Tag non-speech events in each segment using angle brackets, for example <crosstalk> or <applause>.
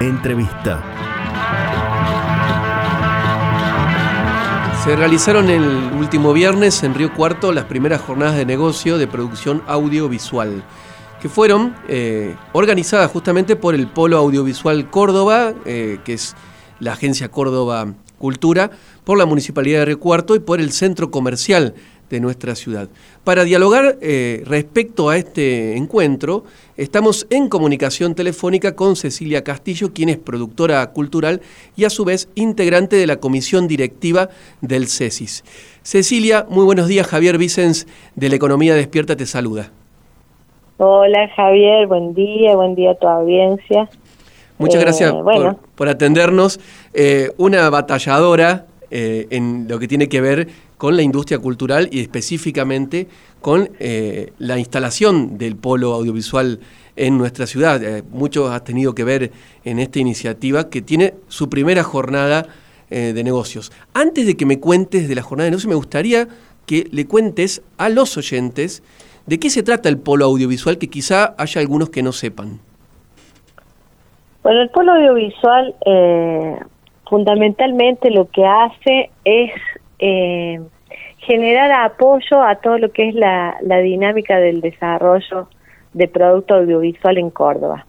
Entrevista. Se realizaron el último viernes en Río Cuarto las primeras jornadas de negocio de producción audiovisual, que fueron eh, organizadas justamente por el Polo Audiovisual Córdoba, eh, que es la agencia Córdoba Cultura, por la Municipalidad de Río Cuarto y por el Centro Comercial de nuestra ciudad. Para dialogar eh, respecto a este encuentro, estamos en comunicación telefónica con Cecilia Castillo, quien es productora cultural y a su vez integrante de la comisión directiva del CESIS. Cecilia, muy buenos días. Javier Vicens de la Economía Despierta te saluda. Hola Javier, buen día, buen día a tu audiencia. Muchas gracias eh, por, atendernos. Eh, una batalladora en lo que tiene que ver con la industria cultural y específicamente con eh, la instalación del polo audiovisual en nuestra ciudad. Eh, mucho ha tenido que ver en esta iniciativa que tiene su primera jornada eh, de negocios. Antes de que me cuentes de la jornada de negocios, me gustaría que le cuentes a los oyentes de qué se trata el polo audiovisual, que quizá haya algunos que no sepan. Bueno, el polo audiovisual fundamentalmente lo que hace es eh, generar apoyo a todo lo que es la, dinámica del desarrollo de producto audiovisual en Córdoba.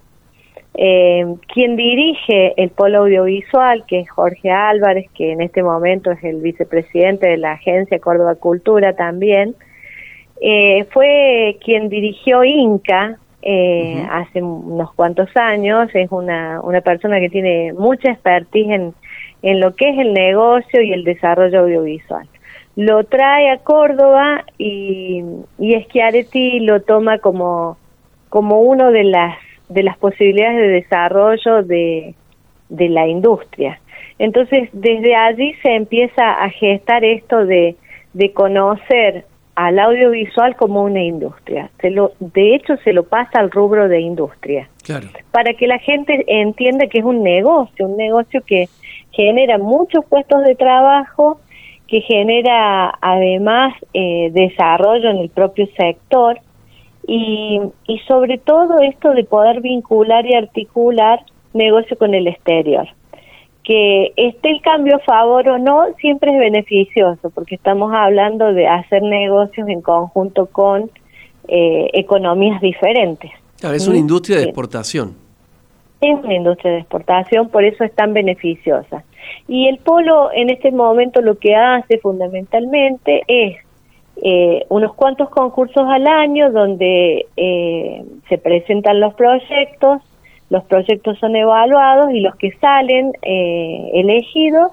Eh, quien dirige el polo audiovisual, que es Jorge Álvarez, que en este momento es el vicepresidente de la agencia Córdoba Cultura también, eh, fue quien dirigió Inca eh, hace unos cuantos años, es una, una persona que tiene mucha expertise en, en lo que es el negocio y el desarrollo audiovisual. Lo trae a Córdoba y, y Schiaretti lo toma como, como uno de las, de las posibilidades de desarrollo de, de la industria. Entonces, desde allí se empieza a gestar esto de, de conocer al audiovisual como una industria. Se lo, de hecho, se lo pasa al rubro de industria. Claro. Para que la gente entienda que es un negocio, un negocio que genera muchos puestos de trabajo, que genera además eh, desarrollo en el propio sector y, y sobre todo esto de poder vincular y articular negocio con el exterior. Que esté el cambio a favor o no, siempre es beneficioso, porque estamos hablando de hacer negocios en conjunto con eh, economías diferentes. Claro, es una industria de exportación es una industria de exportación, por eso es tan beneficiosa. Y el polo en este momento lo que hace fundamentalmente es eh, unos cuantos concursos al año donde eh, se presentan los proyectos, los proyectos son evaluados y los que salen eh, elegidos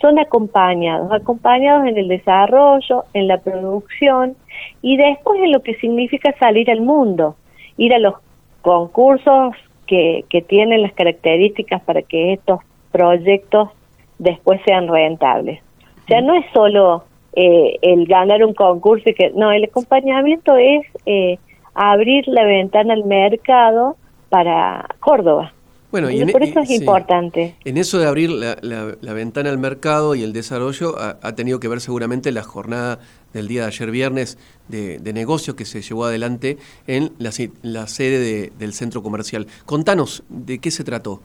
son acompañados, acompañados en el desarrollo, en la producción y después en lo que significa salir al mundo, ir a los concursos que, tienen las características para que estos proyectos después sean rentables. O sea, no es solo eh, el ganar un concurso y que no, el acompañamiento es eh, abrir la ventana al mercado para Córdoba. Bueno, y por eso es importante. En eso de abrir la, ventana al mercado y el desarrollo ha, tenido que ver seguramente la jornada del día de ayer viernes de, negocio que se llevó adelante en la, sede del centro comercial. Contanos, ¿de qué se trató?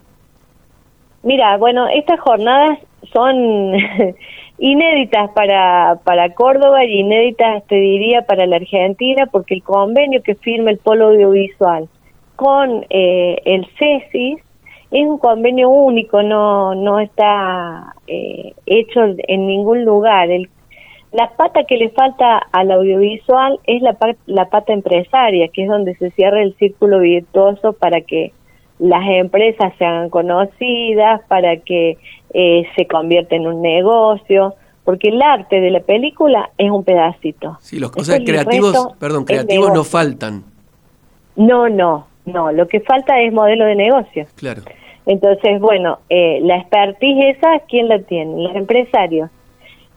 Mira, bueno, estas jornadas son <laughs> inéditas para, para Córdoba y inéditas, te diría, para la Argentina, porque el convenio que firma el Polo Audiovisual con eh, el CESIS es un convenio único, no, no está eh, hecho en ningún lugar. El, la pata que le falta al audiovisual es la, la pata empresaria, que es donde se cierra el círculo virtuoso para que las empresas sean conocidas, para que eh, se convierta en un negocio, porque el arte de la película es un pedacito. Sí, los cosas creativos, perdón, creativos no faltan. No, no, no, lo que falta es modelo de negocio. Claro. Entonces, bueno, eh, la expertise esa, ¿quién la tiene? Los empresarios.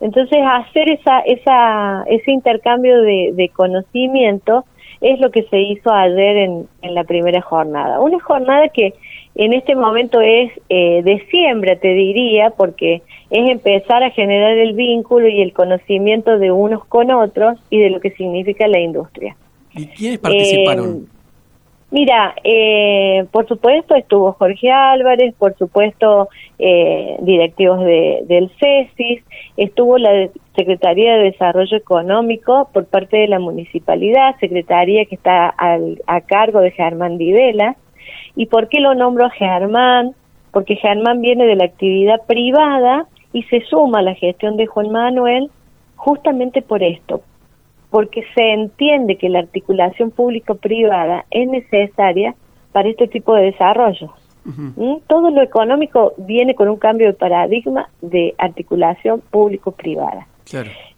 Entonces, hacer esa, esa, ese intercambio de, conocimiento es lo que se hizo ayer en, en, la primera jornada. Una jornada que en este momento es eh, de siembra, te diría, porque es empezar a generar el vínculo y el conocimiento de unos con otros y de lo que significa la industria. ¿Y quiénes participaron? Mira, eh, por supuesto estuvo Jorge Álvarez, por supuesto eh, directivos de, del CESIS, estuvo la Secretaría de Desarrollo Económico por parte de la municipalidad, secretaría que está a cargo de Germán Divela. ¿Y por qué lo nombro a Germán? Porque Germán viene de la actividad privada y se suma a la gestión de Juan Manuel justamente por esto, porque se entiende que la articulación público-privada es necesaria para este tipo de desarrollo. ¿Mm? Todo lo económico viene con un cambio de paradigma de articulación público-privada.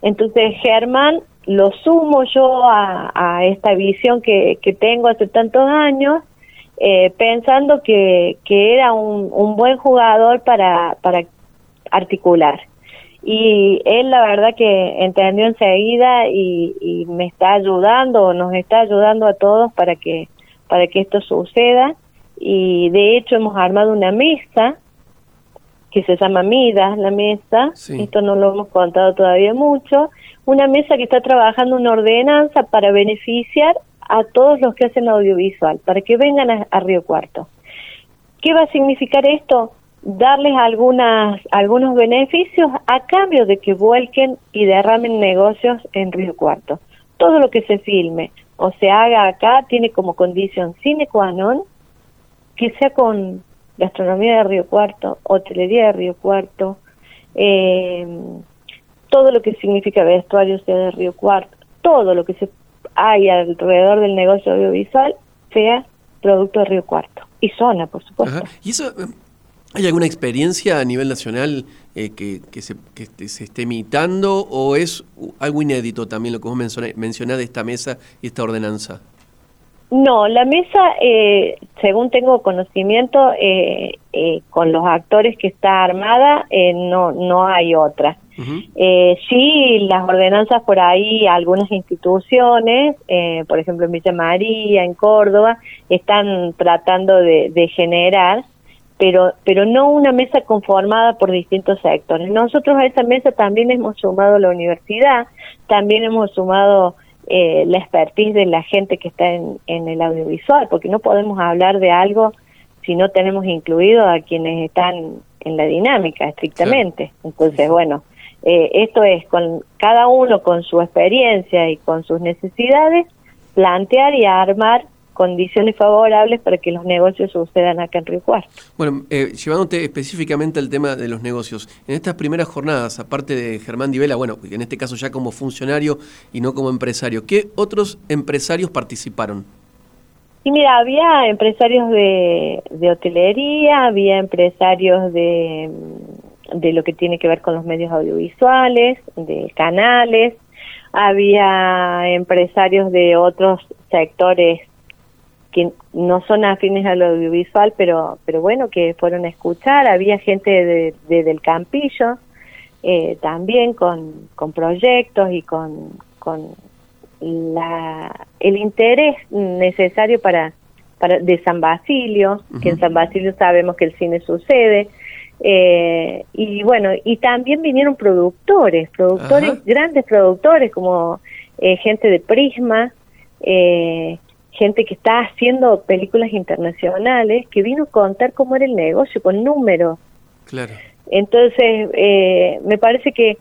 Entonces, Germán, lo sumo yo a, esta visión que, tengo hace tantos años, eh, pensando que, que era un, un, buen jugador para, para articular y él la verdad que entendió enseguida y, y me está ayudando, nos está ayudando a todos para que para que esto suceda y de hecho hemos armado una mesa que se llama Midas, la mesa, esto no lo hemos contado todavía mucho, una mesa que está trabajando una ordenanza para beneficiar a todos los que hacen audiovisual, para que vengan a Río Cuarto. ¿Qué va a significar esto? Darles algunas, algunos beneficios a cambio de que vuelquen y derramen negocios en Río Cuarto. Todo lo que se filme o se haga acá tiene como condición sine qua non que sea con gastronomía de Río Cuarto, hotelería de Río Cuarto, eh, todo lo que significa vestuario sea de Río Cuarto, todo lo que se hay alrededor del negocio audiovisual sea producto de Río Cuarto y zona, por supuesto. Y eso ¿Hay alguna experiencia a nivel nacional eh, que, se, se, esté imitando o es algo inédito también lo que vos mencionás de esta mesa y esta ordenanza? No, la mesa, eh, según tengo conocimiento, eh, con los actores que está armada, no, no hay otra. sí, las ordenanzas por ahí, algunas instituciones, por ejemplo en Villa María, en Córdoba, están tratando de, de generar pero, pero no una mesa conformada por distintos sectores. Nosotros a esa mesa también hemos sumado la universidad, también hemos sumado eh, la expertise de la gente que está en, en el audiovisual, porque no podemos hablar de algo si no tenemos incluido a quienes están en la dinámica estrictamente. Entonces, bueno, eh, esto es con cada uno con su experiencia y con sus necesidades, plantear y armar condiciones favorables para que los negocios sucedan acá en Río Cuarto. Bueno, eh, llevándote específicamente al tema de los negocios, en estas primeras jornadas, aparte de Germán Divela, bueno, en este caso ya como funcionario y no como empresario, ¿qué otros empresarios participaron? Y mira, había empresarios de, de hotelería, había empresarios de, de lo que tiene que ver con los medios audiovisuales, de canales, había empresarios de otros sectores que no son afines al audiovisual, pero, pero bueno, que fueron a escuchar. Había gente de, del Campillo eh, también con, con proyectos y con, con la, el interés necesario para, para de San Basilio, que en San Basilio sabemos que el cine sucede. Eh, y bueno, y también vinieron productores, productores, grandes productores como eh, gente de Prisma, eh, gente que está haciendo películas internacionales, que vino a contar cómo era el negocio, con números. Claro. Entonces, eh, me parece que,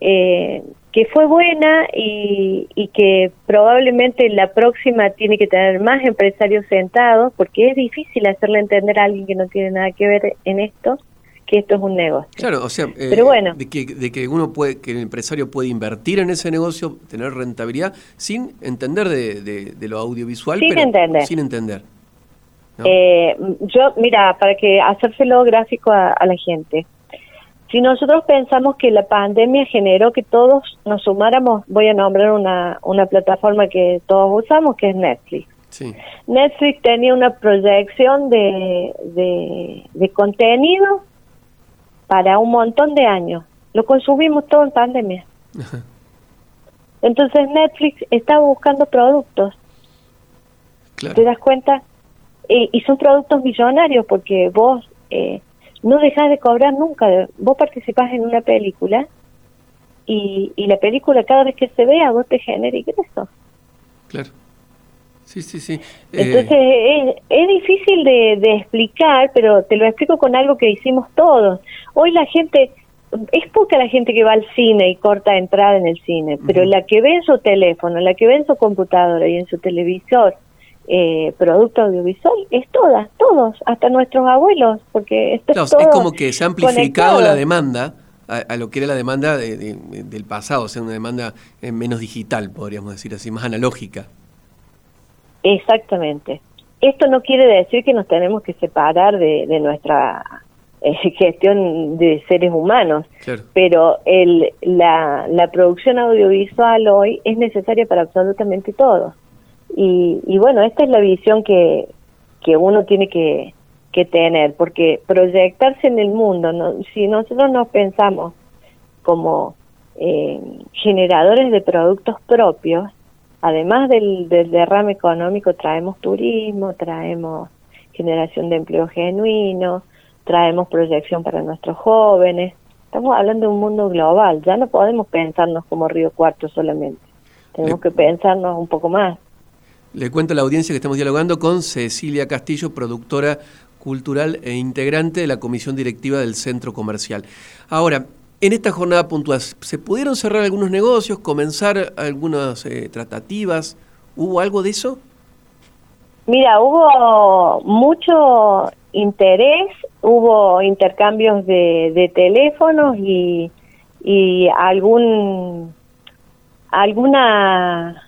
eh, que fue buena y, y que probablemente la próxima tiene que tener más empresarios sentados, porque es difícil hacerle entender a alguien que no tiene nada que ver en esto que esto es un negocio. Claro, o sea, Pero eh, bueno. de, que, de que uno puede, que el empresario puede invertir en ese negocio, tener rentabilidad, sin entender de, de, lo audiovisual, sin entender. sin entender. Eh, yo, mira, para que hacérselo gráfico a, la gente, si nosotros pensamos que la pandemia generó que todos nos sumáramos, voy a nombrar una, una plataforma que todos usamos, que es Netflix. Sí. Netflix tenía una proyección de, de, de contenido para un montón de años. Lo consumimos todo en pandemia. Entonces Netflix está buscando productos. ¿Te das cuenta? y son productos millonarios porque vos eh, no dejas de cobrar nunca. Vos participás en una película y, y la película cada vez que se vea vos te genera ingresos. Claro. Sí, sí, sí. Entonces es, es, difícil de, de, explicar, pero te lo explico con algo que hicimos todos. Hoy la gente, es poca la gente que va al cine y corta entrada en el cine, pero la que ve en su teléfono, la que ve en su computadora y en su televisor eh, producto audiovisual, es todas, todos, hasta nuestros abuelos, porque esto es, es como que se ha amplificado la demanda a, lo que era la demanda del pasado, o sea, una demanda eh, menos digital, podríamos decir así, más analógica. Exactamente. Esto no quiere decir que nos tenemos que separar de, nuestra eh, <laughs> gestión de seres humanos, pero el, la, la producción audiovisual hoy es necesaria para absolutamente todo. Y, y bueno, esta es la visión que, que uno tiene que, que tener, porque proyectarse en el mundo, no, si nosotros nos pensamos como eh, generadores de productos propios, además del, del derrame económico, traemos turismo, traemos generación de empleo genuino, traemos proyección para nuestros jóvenes. Estamos hablando de un mundo global, ya no podemos pensarnos como Río Cuarto solamente, tenemos que pensarnos un poco más. Le cuento a la audiencia que estamos dialogando con Cecilia Castillo, productora cultural e integrante de la comisión directiva del centro comercial. Ahora, en esta jornada puntual, ¿se pudieron cerrar algunos negocios, comenzar algunas eh, tratativas? ¿Hubo algo de eso? Mira, hubo mucho interés, hubo intercambios de, teléfonos y, y algún alguna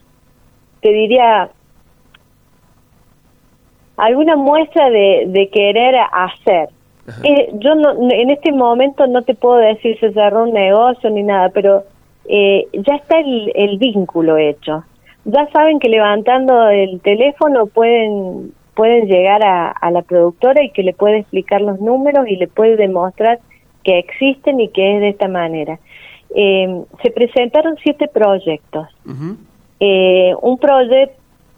te diría alguna muestra de, de querer hacer. Eh, yo no, en este momento no te puedo decir se cerró un negocio ni nada, pero eh, ya está el, el vínculo hecho. Ya saben que levantando el teléfono pueden pueden llegar a, a, la productora y que le puede explicar los números y le puede demostrar que existen y que es de esta manera. Eh, se presentaron siete proyectos. eh, un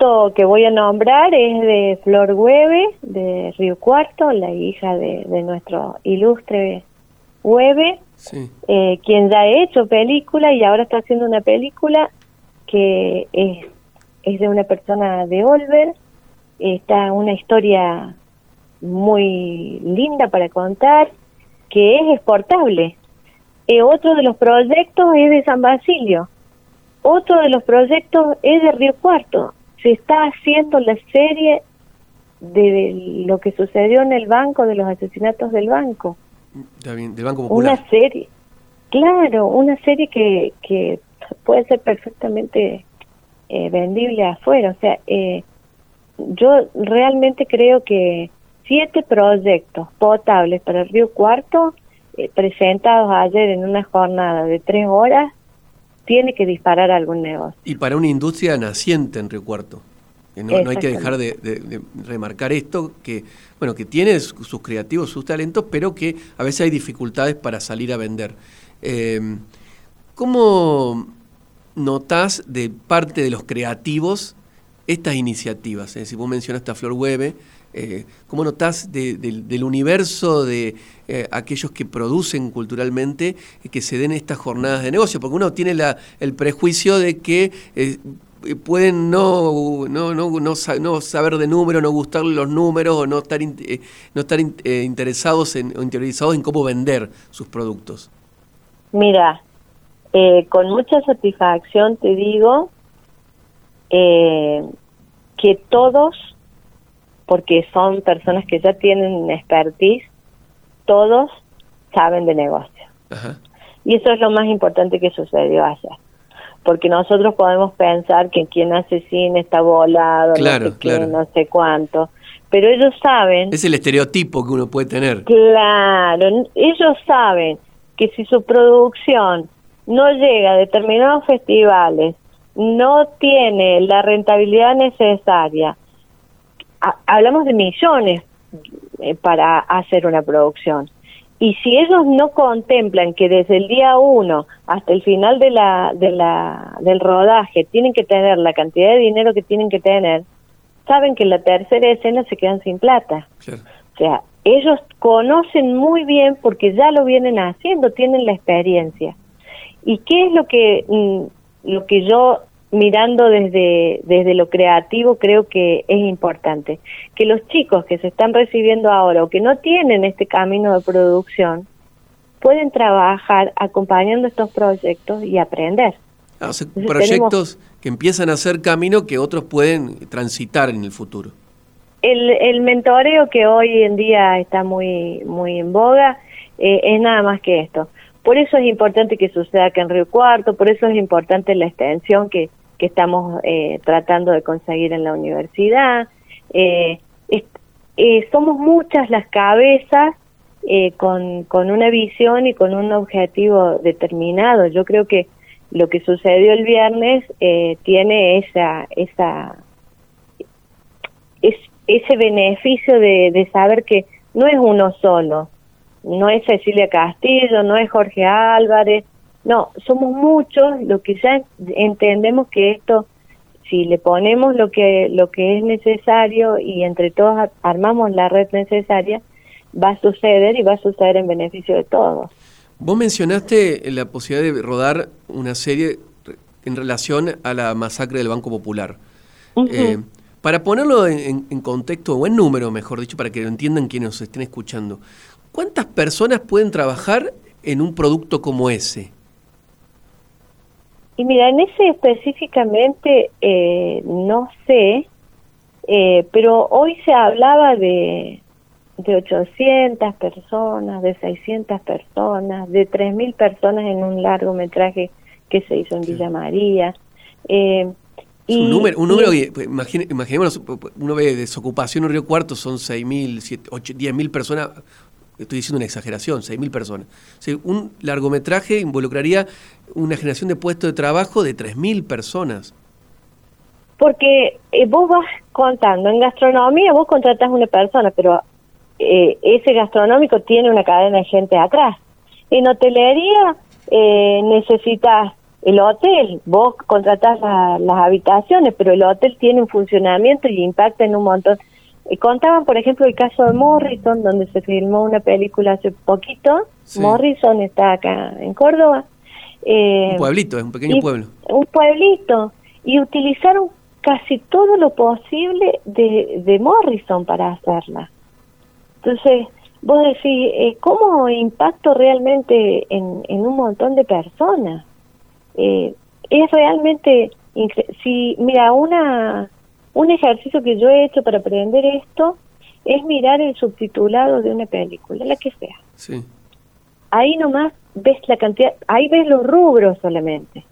proyecto que voy a nombrar es de Flor Hueve, de Río Cuarto, la hija de, nuestro ilustre Hueve, eh, quien ya ha hecho película y ahora está haciendo una película que es, es de una persona de Olver. Está una historia muy linda para contar, que es exportable. Eh, otro de los proyectos es de San Basilio. Otro de los proyectos es de Río Cuarto se está haciendo la serie de lo que sucedió en el banco, de los asesinatos del banco. del Banco Popular. Una serie, claro, una serie que, que puede ser perfectamente eh, vendible afuera. O sea, eh, yo realmente creo que siete proyectos potables para el Río Cuarto, eh, presentados ayer en una jornada de tres horas, tiene que disparar algún negocio. Y para una industria naciente en Río Cuarto. No, hay que dejar de, remarcar esto, que bueno, que tiene sus creativos, sus talentos, pero que a veces hay dificultades para salir a vender. Eh, ¿Cómo notás de parte de los creativos estas iniciativas? Es decir, vos mencionaste a Flor Hueve, eh, ¿Cómo notás del universo de eh, aquellos que producen culturalmente eh, que se den estas jornadas de negocio? Porque uno tiene el prejuicio de que pueden no, no, no, no, saber de números, no gustarle los números o no estar, no estar interesados en, o interiorizados en cómo vender sus productos. Mira, con mucha satisfacción te digo que todos porque son personas que ya tienen expertise, todos saben de negocio. Y eso es lo más importante que sucedió allá. Porque nosotros podemos pensar que quien hace cine está volado, no, sé no sé cuánto, pero ellos saben... Es el estereotipo que uno puede tener. Claro, ellos saben que si su producción no llega a determinados festivales, no tiene la rentabilidad necesaria, hablamos de millones eh, para hacer una producción. Y si ellos no contemplan que desde el día uno hasta el final de la, de la, del rodaje tienen que tener la cantidad de dinero que tienen que tener, saben que en la tercera escena se quedan sin plata. O sea, ellos conocen muy bien porque ya lo vienen haciendo, tienen la experiencia. ¿Y qué es lo que, mm, lo que yo mirando desde, desde lo creativo creo que es importante. Que los chicos que se están recibiendo ahora o que no tienen este camino de producción pueden trabajar acompañando estos proyectos y aprender. Ah, proyectos que empiezan a hacer camino que otros pueden transitar en el futuro. El, el mentoreo que hoy en día está muy, muy en boga eh, es nada más que esto. Por eso es importante que suceda acá en Río Cuarto, por eso es importante la extensión que, que estamos eh, tratando de conseguir en la universidad. Eh, eh, somos muchas las cabezas con, con una visión y con un objetivo determinado. Yo creo que lo que sucedió el viernes tiene esa, esa, es, ese beneficio de saber que no es uno solo, no es Cecilia Castillo, no es Jorge Álvarez, no, somos muchos lo que ya entendemos que esto, si le ponemos lo que, lo que es necesario y entre todos armamos la red necesaria, va a suceder y va a suceder en beneficio de todos. Vos mencionaste la posibilidad de rodar una serie en relación a la masacre del Banco Popular. Eh, para ponerlo en, en, contexto, o en número, mejor dicho, para que lo entiendan quienes nos estén escuchando, ¿cuántas personas pueden trabajar en un producto como ese? Y mira, en ese específicamente eh, no sé, eh, pero hoy se hablaba de, de 800 personas, de 600 personas, de 3.000 personas en un largometraje que se hizo en Villa María. Eh, un número, un número pues, imaginémonos, uno ve desocupación en Río Cuarto, son 6.000, 10.000 personas estoy diciendo una exageración, 6.000 personas. un largometraje involucraría una generación de puestos de trabajo de 3.000 personas. Porque eh, vos vas contando, en gastronomía vos contratás una persona, pero eh, ese gastronómico tiene una cadena de gente atrás. En hotelería eh, necesitas el hotel, vos contratás las habitaciones, pero el hotel tiene un funcionamiento y impacta en un montón contaban, por ejemplo, el caso de Morrison, donde se filmó una película hace poquito. Morrison está acá en Córdoba. Eh, un pueblito, es un pequeño pueblo. Un pueblito. Y utilizaron casi todo lo posible de, de Morrison para hacerla. Entonces, vos decís, eh, ¿cómo impacto realmente en, en un montón de personas? Eh, es realmente, si, mira, una un ejercicio que yo he hecho para aprender esto es mirar el subtitulado de una película, la que sea. Sí. Ahí nomás ves la cantidad, ahí ves los rubros solamente.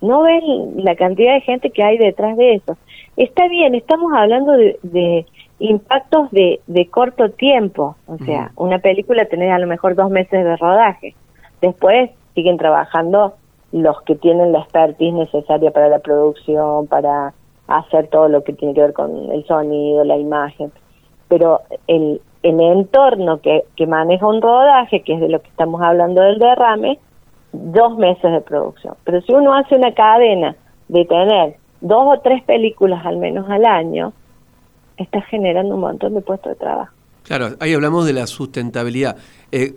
No ves la cantidad de gente que hay detrás de eso. Está bien, estamos hablando de, impactos de, de, corto tiempo. O sea, una película tenés a lo mejor dos meses de rodaje. Después siguen trabajando los que tienen la expertise necesaria para la producción, para hacer todo lo que tiene que ver con el sonido, la imagen, pero el, el entorno que, que maneja un rodaje, que es de lo que estamos hablando del derrame, dos meses de producción. Pero si uno hace una cadena de tener dos o tres películas al menos al año, está generando un montón de puestos de trabajo. Claro, ahí hablamos de la sustentabilidad. Eh,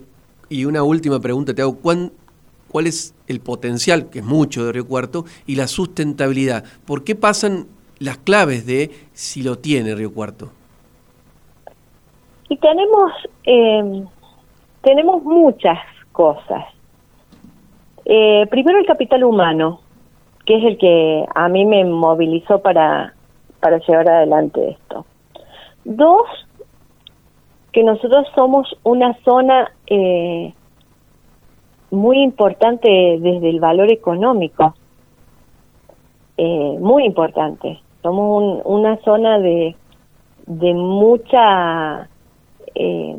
y una última pregunta te hago, ¿cuán, ¿cuál es el potencial, que es mucho de Río Cuarto, y la sustentabilidad? ¿Por qué pasan las claves de si lo tiene Río Cuarto. Y tenemos, eh, tenemos muchas cosas. Eh, primero el capital humano, que es el que a mí me movilizó para, para llevar adelante esto. Dos, que nosotros somos una zona eh, muy importante desde el valor económico, muy importante somos una zona de, de mucha eh,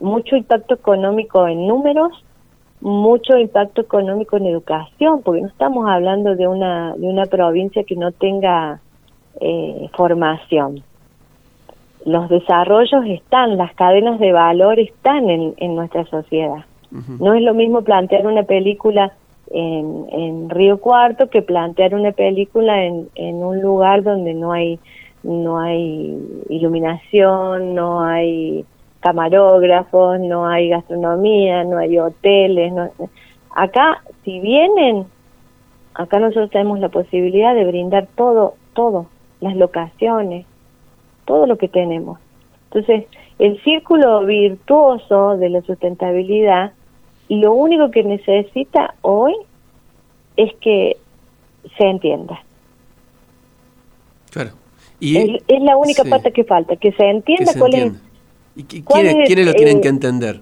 mucho impacto económico en números, mucho impacto económico en educación, porque no estamos hablando de una de una provincia que no tenga eh, formación. Los desarrollos están, las cadenas de valor están en, en nuestra sociedad. No es lo mismo plantear una película en, en Río Cuarto que plantear una película en, en un lugar donde no hay no hay iluminación, no hay camarógrafos, no hay gastronomía, no hay hoteles. No, acá, si vienen, acá nosotros tenemos la posibilidad de brindar todo, todo, las locaciones, todo lo que tenemos. Entonces, el círculo virtuoso de la sustentabilidad, lo único que necesita hoy es que se entienda. Claro. Y es, la única pata que falta, que se entienda cuál es. ¿Y quiénes, lo tienen que entender?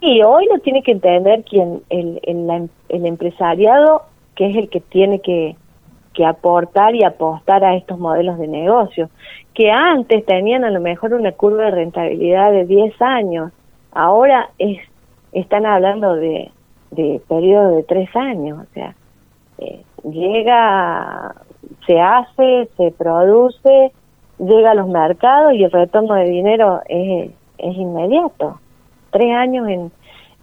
Y hoy lo tiene que entender quien el, el, el empresariado, que es el que tiene que, que aportar y apostar a estos modelos de negocio, que antes tenían a lo mejor una curva de rentabilidad de 10 años, ahora es, están hablando de, de periodo de 3 años, o sea, eh, llega, se hace, se produce, llega a los mercados y el retorno de dinero es, es inmediato. Tres años en,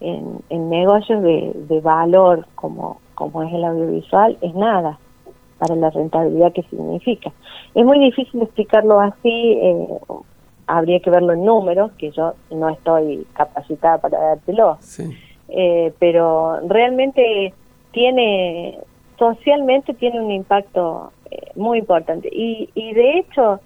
en, en negocios de, de valor como, como es el audiovisual es nada para la rentabilidad que significa. Es muy difícil explicarlo así, eh, habría que verlo en números, que yo no estoy capacitada para dártelo, eh, pero realmente tiene, socialmente tiene un impacto eh, muy importante. Y, y de hecho,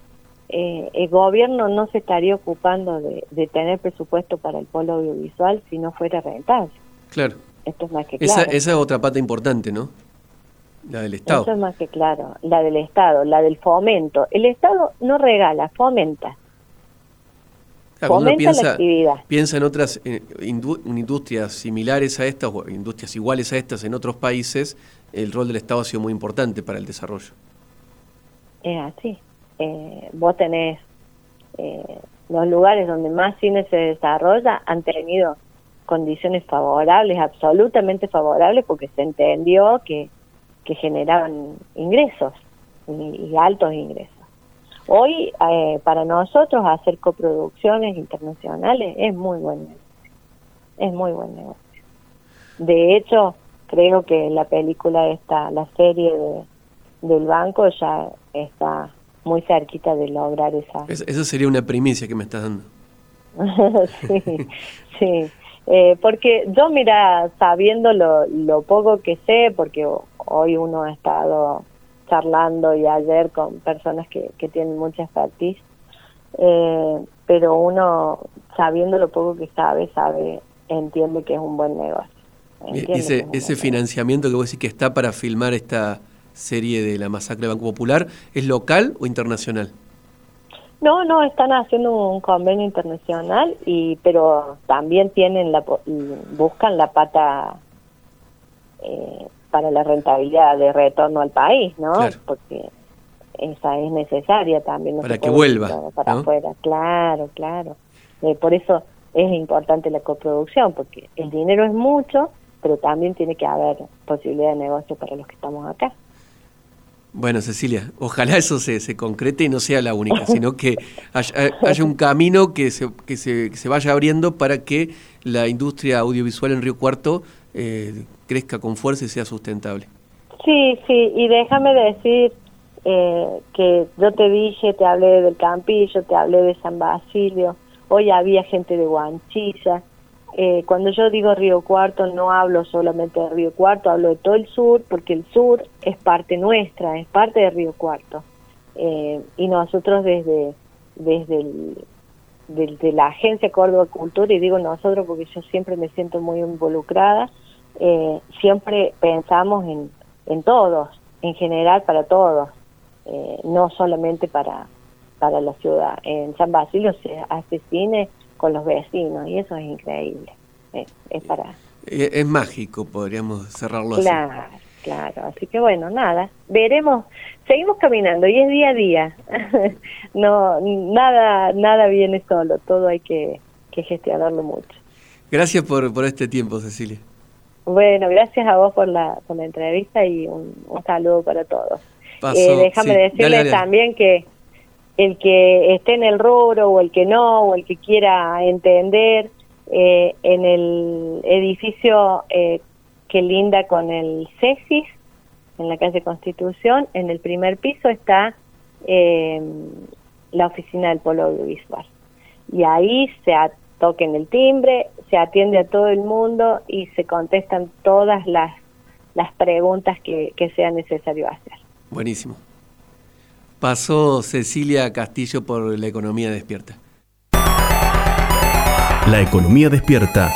el gobierno no se estaría ocupando de, de, tener presupuesto para el polo audiovisual si no fuera rentable. Claro. Esto es más que claro. Esa, esa es otra pata importante, ¿no? La del Estado. Eso es más que claro, la del Estado, la del fomento. El Estado no regala, fomenta. La actividad. Piensa en otras eh, industrias similares a estas o industrias iguales a estas en otros países, el rol del Estado ha sido muy importante para el desarrollo. Es así. Eh, vos tenés eh, los lugares donde más cine se desarrolla han tenido condiciones favorables, absolutamente favorables, porque se entendió que que generaban ingresos y, altos ingresos. Hoy, eh, para nosotros, hacer coproducciones internacionales es muy buen negocio. Es muy buen negocio. De hecho, creo que la película esta, la serie de, del banco ya está muy cerquita de lograr esa... Esa sería una primicia que me estás dando. <laughs> sí, sí. Eh, porque yo, mira, sabiendo lo, lo poco que sé, porque hoy uno ha estado charlando y ayer con personas que, que tienen mucha expertise, eh, pero uno, sabiendo lo poco que sabe, sabe, entiende que es un buen negocio. Ese, ese financiamiento que vos decís que está para filmar esta serie de la masacre de Banco Popular, ¿es local o internacional? No, no, están haciendo un convenio internacional, y pero también tienen la buscan la pata eh, para la rentabilidad de retorno al país, ¿no? Porque esa es necesaria también. para que vuelva. Para afuera, claro, claro. Eh, por eso es importante la coproducción, porque el dinero es mucho, pero también tiene que haber posibilidad de negocio para los que estamos acá. Bueno, Cecilia, ojalá eso se, se concrete y no sea la única, <laughs> sino que haya, un camino que se, que, se, que se vaya abriendo para que la industria audiovisual en Río Cuarto eh, crezca con fuerza y sea sustentable. Sí, sí, y déjame decir eh, que yo te dije, te hablé del Campillo, te hablé de San Basilio, hoy había gente de Guanchilla. Eh, cuando yo digo Río Cuarto, no hablo solamente de Río Cuarto, hablo de todo el sur, porque el sur es parte nuestra, es parte de Río Cuarto. y nosotros desde, desde el, desde la agencia Córdoba Cultura, y digo nosotros porque yo siempre me siento muy involucrada, eh, siempre pensamos en, en todos, en general para todos, eh, no solamente para, para la ciudad. En San Basilio se hace cine con los vecinos y eso es increíble. Es, para... Es, mágico, podríamos cerrarlo claro, así. Claro, así que bueno, nada, veremos, seguimos caminando y es día a día. <laughs> no, nada, nada viene solo, todo hay que, que gestionarlo mucho. Gracias por, por este tiempo, Cecilia. Bueno, gracias a vos por la, por la entrevista y un, saludo para todos. Eh, déjame decirles también que el que esté en el rubro o el que no, o el que quiera entender, eh, en el edificio eh, que linda con el CESIS, en la calle Constitución, en el primer piso está la oficina del Polo Audiovisual. Y ahí se, toquen el timbre, se atiende a todo el mundo y se contestan todas las las preguntas que, que sea necesario hacer. Buenísimo. Pasó Cecilia Castillo por la economía despierta. La economía despierta